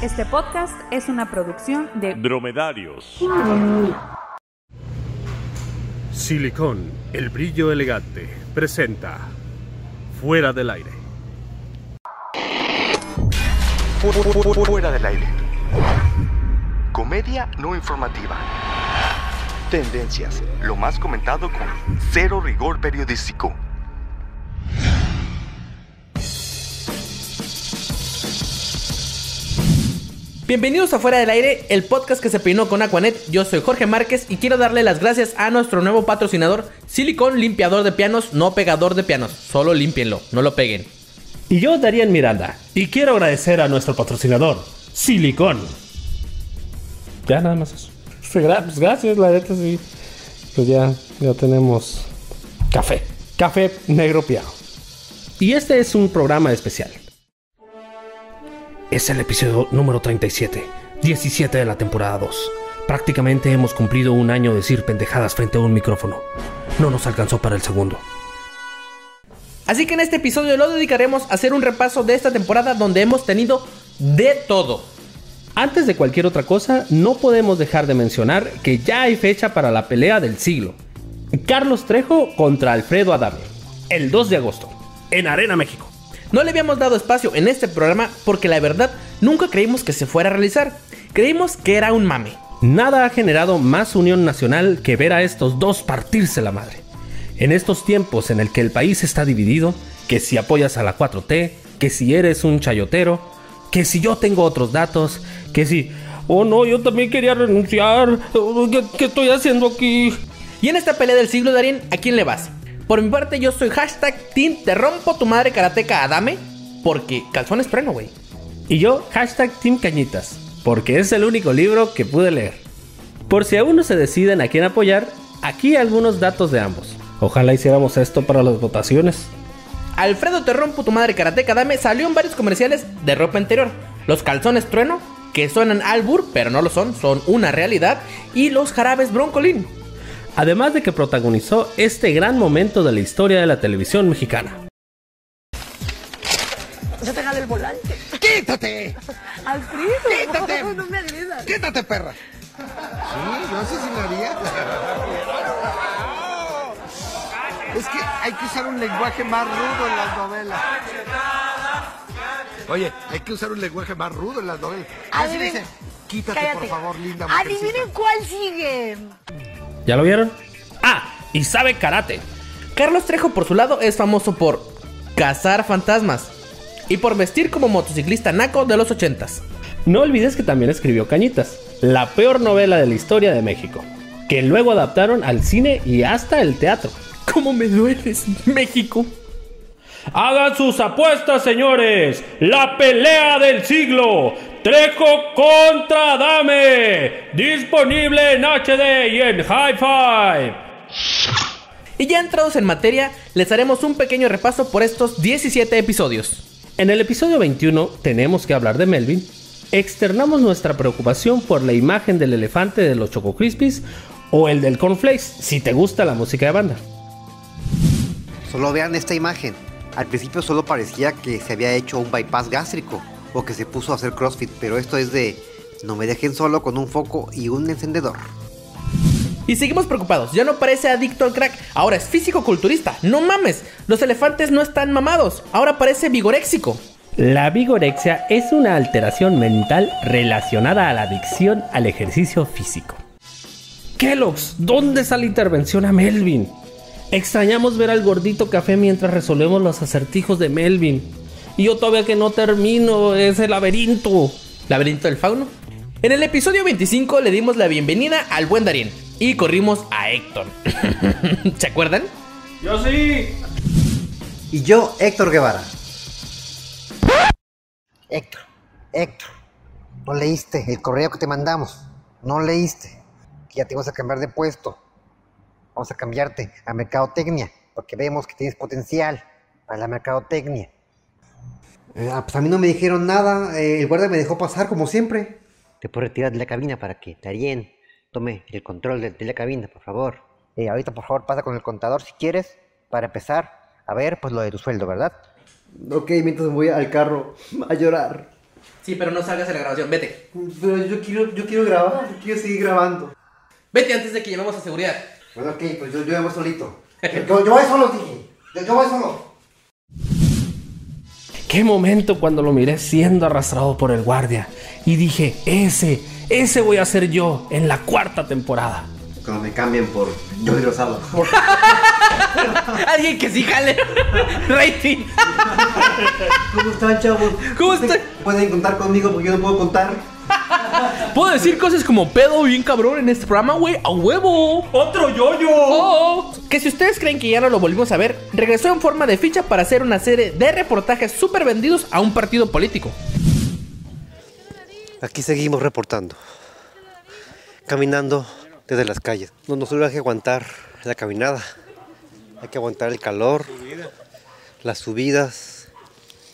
Este podcast es una producción de Dromedarios. Silicón, el brillo elegante, presenta Fuera del aire. Fuera del aire. Comedia no informativa. Tendencias, lo más comentado con cero rigor periodístico. Bienvenidos a Fuera del Aire, el podcast que se peinó con Aquanet. Yo soy Jorge Márquez y quiero darle las gracias a nuestro nuevo patrocinador, Silicon Limpiador de Pianos, no pegador de pianos. Solo límpienlo, no lo peguen. Y yo, Darien Miranda, y quiero agradecer a nuestro patrocinador, Silicón. Ya nada más eso. Pues pues gracias, la neta sí. Pues ya, ya tenemos café. Café negro piano. Y este es un programa especial. Es el episodio número 37, 17 de la temporada 2. Prácticamente hemos cumplido un año de decir pendejadas frente a un micrófono. No nos alcanzó para el segundo. Así que en este episodio lo dedicaremos a hacer un repaso de esta temporada donde hemos tenido de todo. Antes de cualquier otra cosa, no podemos dejar de mencionar que ya hay fecha para la pelea del siglo. Carlos Trejo contra Alfredo Adame, el 2 de agosto, en Arena México. No le habíamos dado espacio en este programa porque la verdad nunca creímos que se fuera a realizar. Creímos que era un mame. Nada ha generado más unión nacional que ver a estos dos partirse la madre. En estos tiempos en el que el país está dividido, que si apoyas a la 4T, que si eres un chayotero, que si yo tengo otros datos, que si, oh no, yo también quería renunciar, ¿qué, qué estoy haciendo aquí? Y en esta pelea del siglo, Darín, ¿a quién le vas? Por mi parte, yo soy hashtag Team Te rompo tu madre karateca Adame. Porque calzones trueno, güey. Y yo, hashtag Team Cañitas, porque es el único libro que pude leer. Por si aún no se deciden a quién apoyar, aquí algunos datos de ambos. Ojalá hiciéramos esto para las votaciones. Alfredo Te rompo tu madre karateca Adame salió en varios comerciales de ropa interior. Los calzones trueno, que suenan albur, pero no lo son, son una realidad. Y los jarabes broncolín. Además de que protagonizó este gran momento de la historia de la televisión mexicana. Se te jala el volante. ¡Quítate! Alfredo. ¡Quítate! No me agredas. ¡Quítate, perra! Sí, yo sé si lo haría. Es que hay que usar un lenguaje más rudo en las novelas. Oye, hay que usar un lenguaje más rudo en las novelas. Así Adivinen- dice, quítate Cállate. por favor, linda mujercita. Adivinen cuál sigue. ¿Ya lo vieron? Ah, y sabe karate. Carlos Trejo, por su lado, es famoso por cazar fantasmas y por vestir como motociclista naco de los ochentas. No olvides que también escribió Cañitas, la peor novela de la historia de México, que luego adaptaron al cine y hasta el teatro. ¿Cómo me dueles, México? Hagan sus apuestas, señores. La pelea del siglo. Trejo contra Dame. Disponible en HD y en Hi-Fi. Y ya entrados en materia, les haremos un pequeño repaso por estos 17 episodios. En el episodio 21 tenemos que hablar de Melvin. Externamos nuestra preocupación por la imagen del elefante de los Choco Crispies o el del Cornflakes, si te gusta la música de banda. Solo vean esta imagen. Al principio solo parecía que se había hecho un bypass gástrico o que se puso a hacer CrossFit, pero esto es de no me dejen solo con un foco y un encendedor. Y seguimos preocupados, ya no parece adicto al crack, ahora es físico-culturista. No mames, los elefantes no están mamados, ahora parece vigoréxico. La vigorexia es una alteración mental relacionada a la adicción al ejercicio físico. Kellogg's, ¿dónde está la intervención a Melvin? Extrañamos ver al gordito café mientras resolvemos los acertijos de Melvin. Y yo todavía que no termino ese laberinto. ¿Laberinto del fauno? En el episodio 25 le dimos la bienvenida al buen Darien y corrimos a Héctor. ¿Se acuerdan? Yo sí. Y yo, Héctor Guevara. Héctor, Héctor, no leíste el correo que te mandamos. No leíste. Ya te vas a cambiar de puesto. Vamos a cambiarte a mercadotecnia, porque vemos que tienes potencial para la mercadotecnia. Eh, ah, pues a mí no me dijeron nada. eh, el guardia me dejó pasar como siempre. Te puedo retirar de la cabina para que Darien tome el control de, de la cabina, por favor. Eh, ahorita, por favor, pasa con el contador si quieres, para empezar a ver, pues lo de tu sueldo, ¿verdad? Ok, mientras me voy al carro a llorar. Sí, pero no salgas en la grabación. Vete. Pero yo quiero, yo quiero grabar, yo quiero seguir grabando. Vete antes de que llevemos a seguridad. Bueno, ok, pues yo, yo voy solito. Yo, yo voy solo, dije. Yo, yo voy solo. Qué momento cuando lo miré siendo arrastrado por el guardia. Y dije, ese, ese voy a ser yo en la cuarta temporada. Cuando me cambien por Jordi Rosado. Alguien que sí jale. Rating. ¿Cómo están, chavos? ¿Cómo están? Pueden contar conmigo porque yo no puedo contar. Puedo decir cosas como pedo bien cabrón en este programa, güey. ¡A huevo! ¡Otro yoyo! Oh, que si ustedes creen que ya no lo volvimos a ver, regresó en forma de ficha para hacer una serie de reportajes súper vendidos a un partido político. Aquí seguimos reportando. Caminando desde las calles. No nos solo hay que aguantar la caminada. Hay que aguantar el calor, las subidas,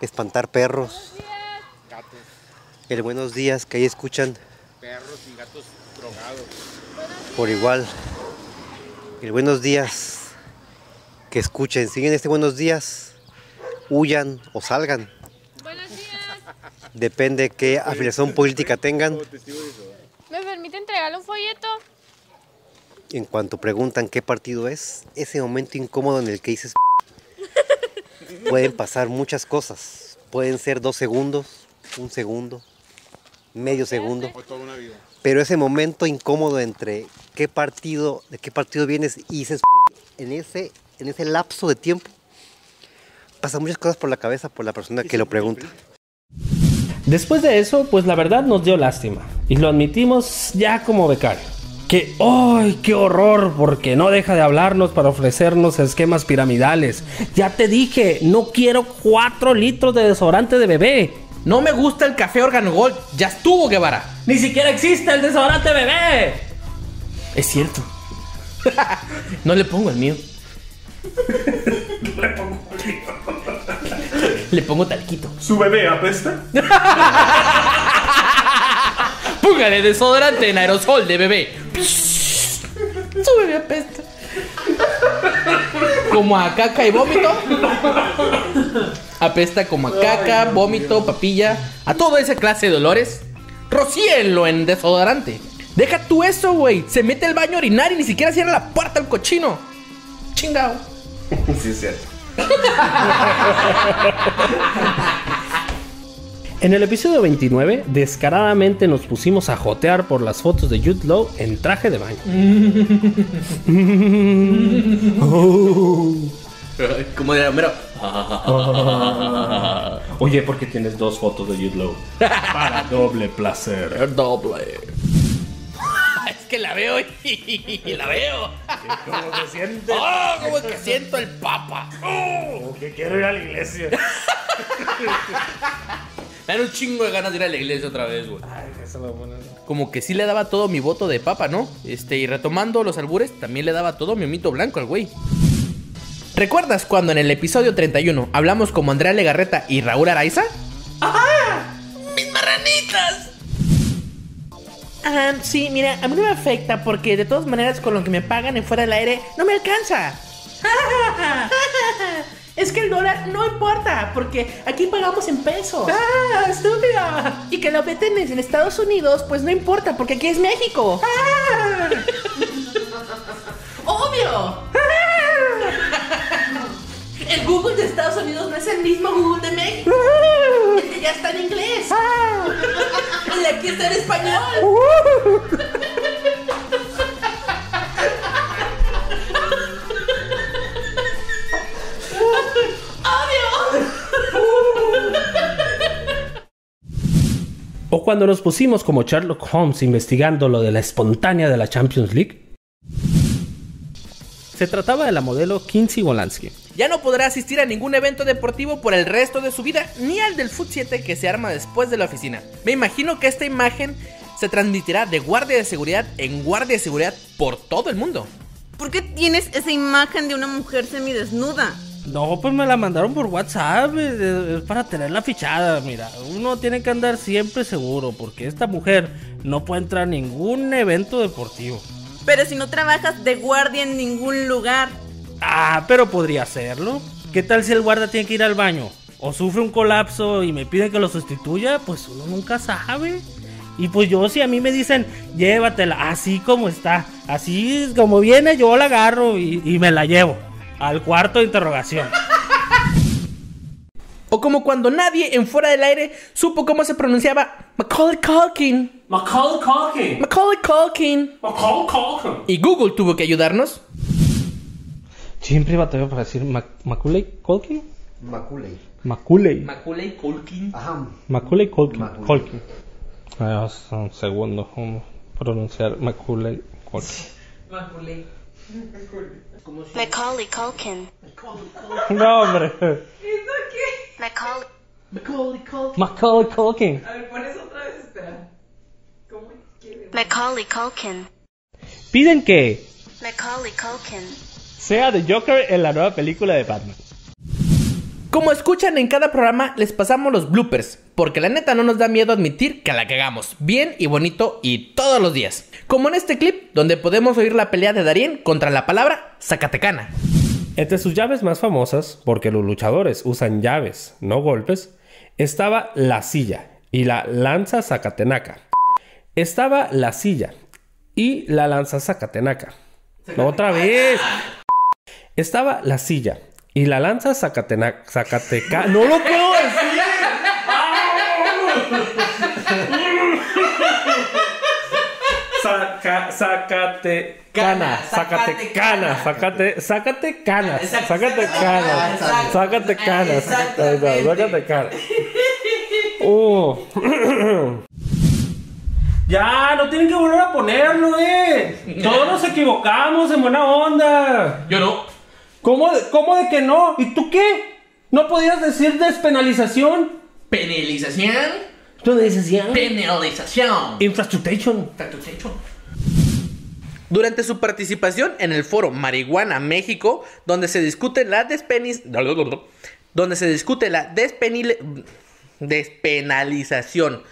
espantar perros. El buenos días que ahí escuchan. Perros y gatos drogados. Por igual. El buenos días que escuchen. Siguen este buenos días. Huyan o salgan. Depende qué afiliación política tengan. ¿Me permite entregarle un folleto? En cuanto preguntan qué partido es, ese momento incómodo en el que dices pueden pasar muchas cosas. Pueden ser dos segundos, un segundo, medio segundo. Pero ese momento incómodo entre qué partido, de qué partido vienes y dices en ese, en ese lapso de tiempo, pasan muchas cosas por la cabeza por la persona que lo pregunta. Después de eso, pues la verdad nos dio lástima. Y lo admitimos ya como becario. Que, ¡ay, qué horror! Porque no deja de hablarnos para ofrecernos esquemas piramidales. Ya te dije, no quiero 4 litros de desodorante de bebé. No me gusta el café Organo Gold. Ya estuvo, Guevara. Ni siquiera existe el desodorante bebé. Es cierto. no le pongo el mío. Le pongo talquito. ¿Su bebé apesta? Póngale desodorante en aerosol de bebé. Su bebé apesta. Como a caca y vómito. Apesta como a caca, vómito, papilla. A toda esa clase de olores. Rocíenlo en desodorante. Deja tú eso, güey. Se mete al baño a orinar y ni siquiera cierra la puerta al cochino. Chingao. Sí, es cierto. En el episodio 29, descaradamente nos pusimos a jotear por las fotos de Jude Law en traje de baño. Como de Oye, ¿por qué tienes dos fotos de Jude Law? Para doble placer. Doble. Es que la veo y la veo. ¿Cómo se siente? ¡Oh! Como que siento el papa. Como que quiero ir a la iglesia. Me dan un chingo de ganas de ir a la iglesia otra vez, güey. Como que sí le daba todo mi voto de papa, ¿no? Este, y retomando los albures, también le daba todo mi mito blanco al güey. ¿Recuerdas cuando en el episodio 31 hablamos como Andrea Legarreta y Raúl Araiza? ¡Ajá! ¡Mis marranitas! Ah, sí, mira, a mí no me afecta porque de todas maneras con lo que me pagan en fuera del aire no me alcanza. Es que el dólar no importa, porque aquí pagamos en pesos. ¡Ah, estúpida! Y que lo meten en Estados Unidos, pues no importa, porque aquí es México. ¡Ah! ¡Obvio! El Google de Estados Unidos no es el mismo Google de México. El que ya está en inglés. El de aquí está en español. O cuando nos pusimos como Sherlock Holmes investigando lo de la espontánea de la Champions League. Se trataba de la modelo Kinsey Wolanski. Ya no podrá asistir a ningún evento deportivo por el resto de su vida, ni al del Foot 7 que se arma después de la oficina. Me imagino que esta imagen se transmitirá de guardia de seguridad en guardia de seguridad por todo el mundo. ¿Por qué tienes esa imagen de una mujer semidesnuda? No, pues me la mandaron por WhatsApp. Es, es para tenerla fichada. Mira, uno tiene que andar siempre seguro porque esta mujer no puede entrar a ningún evento deportivo. Pero si no trabajas de guardia en ningún lugar. Ah, pero podría hacerlo. ¿Qué tal si el guarda tiene que ir al baño? o sufre un colapso y me piden que lo sustituya, pues uno nunca sabe. Y pues yo si a mí me dicen, llévatela así como está, así como viene, yo la agarro y, y me la llevo al cuarto de interrogación. O como cuando nadie en fuera del aire supo cómo se pronunciaba Macaulay Culkin. Macaulay Culkin. Macaulay Culkin. Macaulay Culkin. Y Google tuvo que ayudarnos. Siempre batalló para decir Mac Macaulay Culkin. Maculey. Macaulay. Macaulay Culkin. Ajá. Macaulay Culkin. Macaulay. Culkin. Ah, un segundo, ¿cómo pronunciar Macaulay Culkin? Macaulay. Macaulay Culkin. No, hombre. Macaulay. Macaulay Culkin. Macaulay Culkin. A ver, pones otra vez, espera. Macaulay Culkin. Piden que Macaulay Culkin. sea The Joker en la nueva película de Batman. Como escuchan en cada programa, les pasamos los bloopers, porque la neta no nos da miedo admitir que la cagamos bien y bonito y todos los días. Como en este clip, donde podemos oír la pelea de Darien contra la palabra Zacatecana. Entre sus llaves más famosas, porque los luchadores usan llaves, no golpes, estaba la silla y la lanza zacatenaca. Estaba la silla y la lanza zacatenaca. Otra vez. Estaba la silla y la lanza zacatenaca. Zacateca. No lo puedo decir. Saca, sácate cana, sácate cana, sácate, sácate canas, sácate canas, sácate canas, sácate canas. Uh. Ya, no tienen que volver a ponerlo, eh. Todos nos equivocamos en buena onda. Yo no. ¿Cómo de, cómo de que no? ¿Y tú qué? ¿No podías decir despenalización? Penalización. Penalización. Penalización. Infrastructure. Durante su participación en el foro Marihuana México, donde se discute la despenis... donde se discute la despenil... despenalización.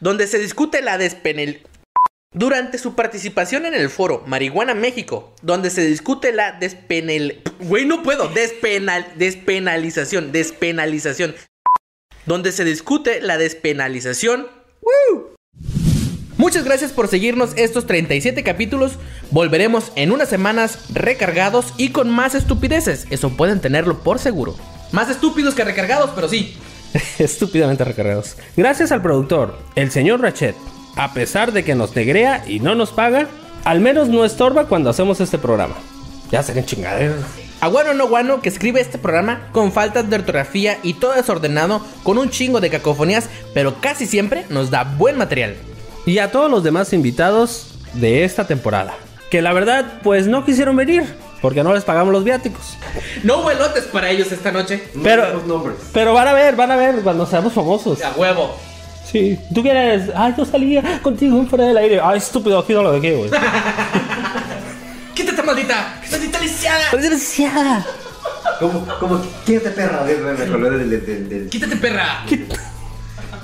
Donde se discute la despenal... Durante su participación en el foro Marihuana México, donde se discute la despenal... Güey, no puedo. Despenal... Despenalización. Despenalización. Donde se discute la despenalización. Muchas gracias por seguirnos estos 37 capítulos. Volveremos en unas semanas recargados y con más estupideces. Eso pueden tenerlo por seguro. Más estúpidos que recargados, pero sí. Estúpidamente recargados. Gracias al productor, el señor Rachet. A pesar de que nos negrea y no nos paga, al menos no estorba cuando hacemos este programa. Ya serán chingaderas. A Guano No Guano que escribe este programa con faltas de ortografía y todo desordenado, con un chingo de cacofonías, pero casi siempre nos da buen material. Y a todos los demás invitados de esta temporada. Que la verdad, pues no quisieron venir. Porque no les pagamos los viáticos. No hubo elotes para ellos esta noche. Pero, pero van a ver, van a ver cuando seamos famosos. A huevo. Sí. ¿Tú quieres? Ay, yo salía contigo fuera del aire. Ay, estúpido, aquí no lo dejé, güey. ¡Quítate, maldita! ¡Maldita lisiada! ¡Lisiada! Como, como, quítate perra, me, me acordé del, del, del, del- ¡Quítate, perra!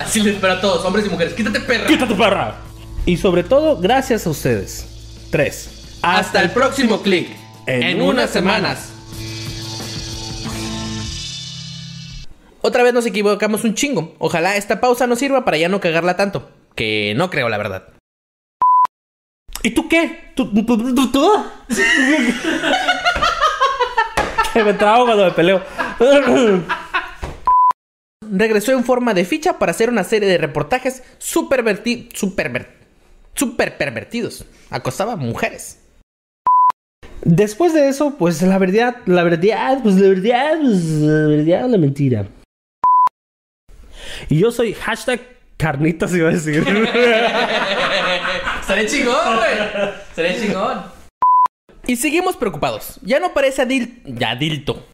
Así les espero a todos, hombres y mujeres. ¡Quítate, perra! ¡Quítate, perra! Y sobre todo, gracias a ustedes. Tres. Hasta el próximo clic. En, unas semanas. Otra vez nos equivocamos un chingo. Ojalá esta pausa nos sirva para ya no cagarla tanto. Que no creo, la verdad. ¿Y tú qué? ¿Tú? tú, tú, tú, que me trago cuando me peleo. Regresó en forma de ficha para hacer una serie de reportajes super super, super pervertidos. Acosaba mujeres. Después de eso, pues la verdad, la verdad, pues la verdad, pues la verdad, la mentira. Y yo soy hashtag carnitas, iba a decir. Seré chingón, güey. Seré chingón. Y seguimos preocupados. Ya no parece adil... Ya adilto.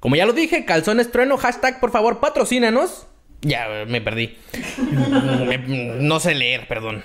Como ya lo dije, calzones trueno, hashtag por favor patrocínanos. Ya me perdí. Me- no sé leer, perdón.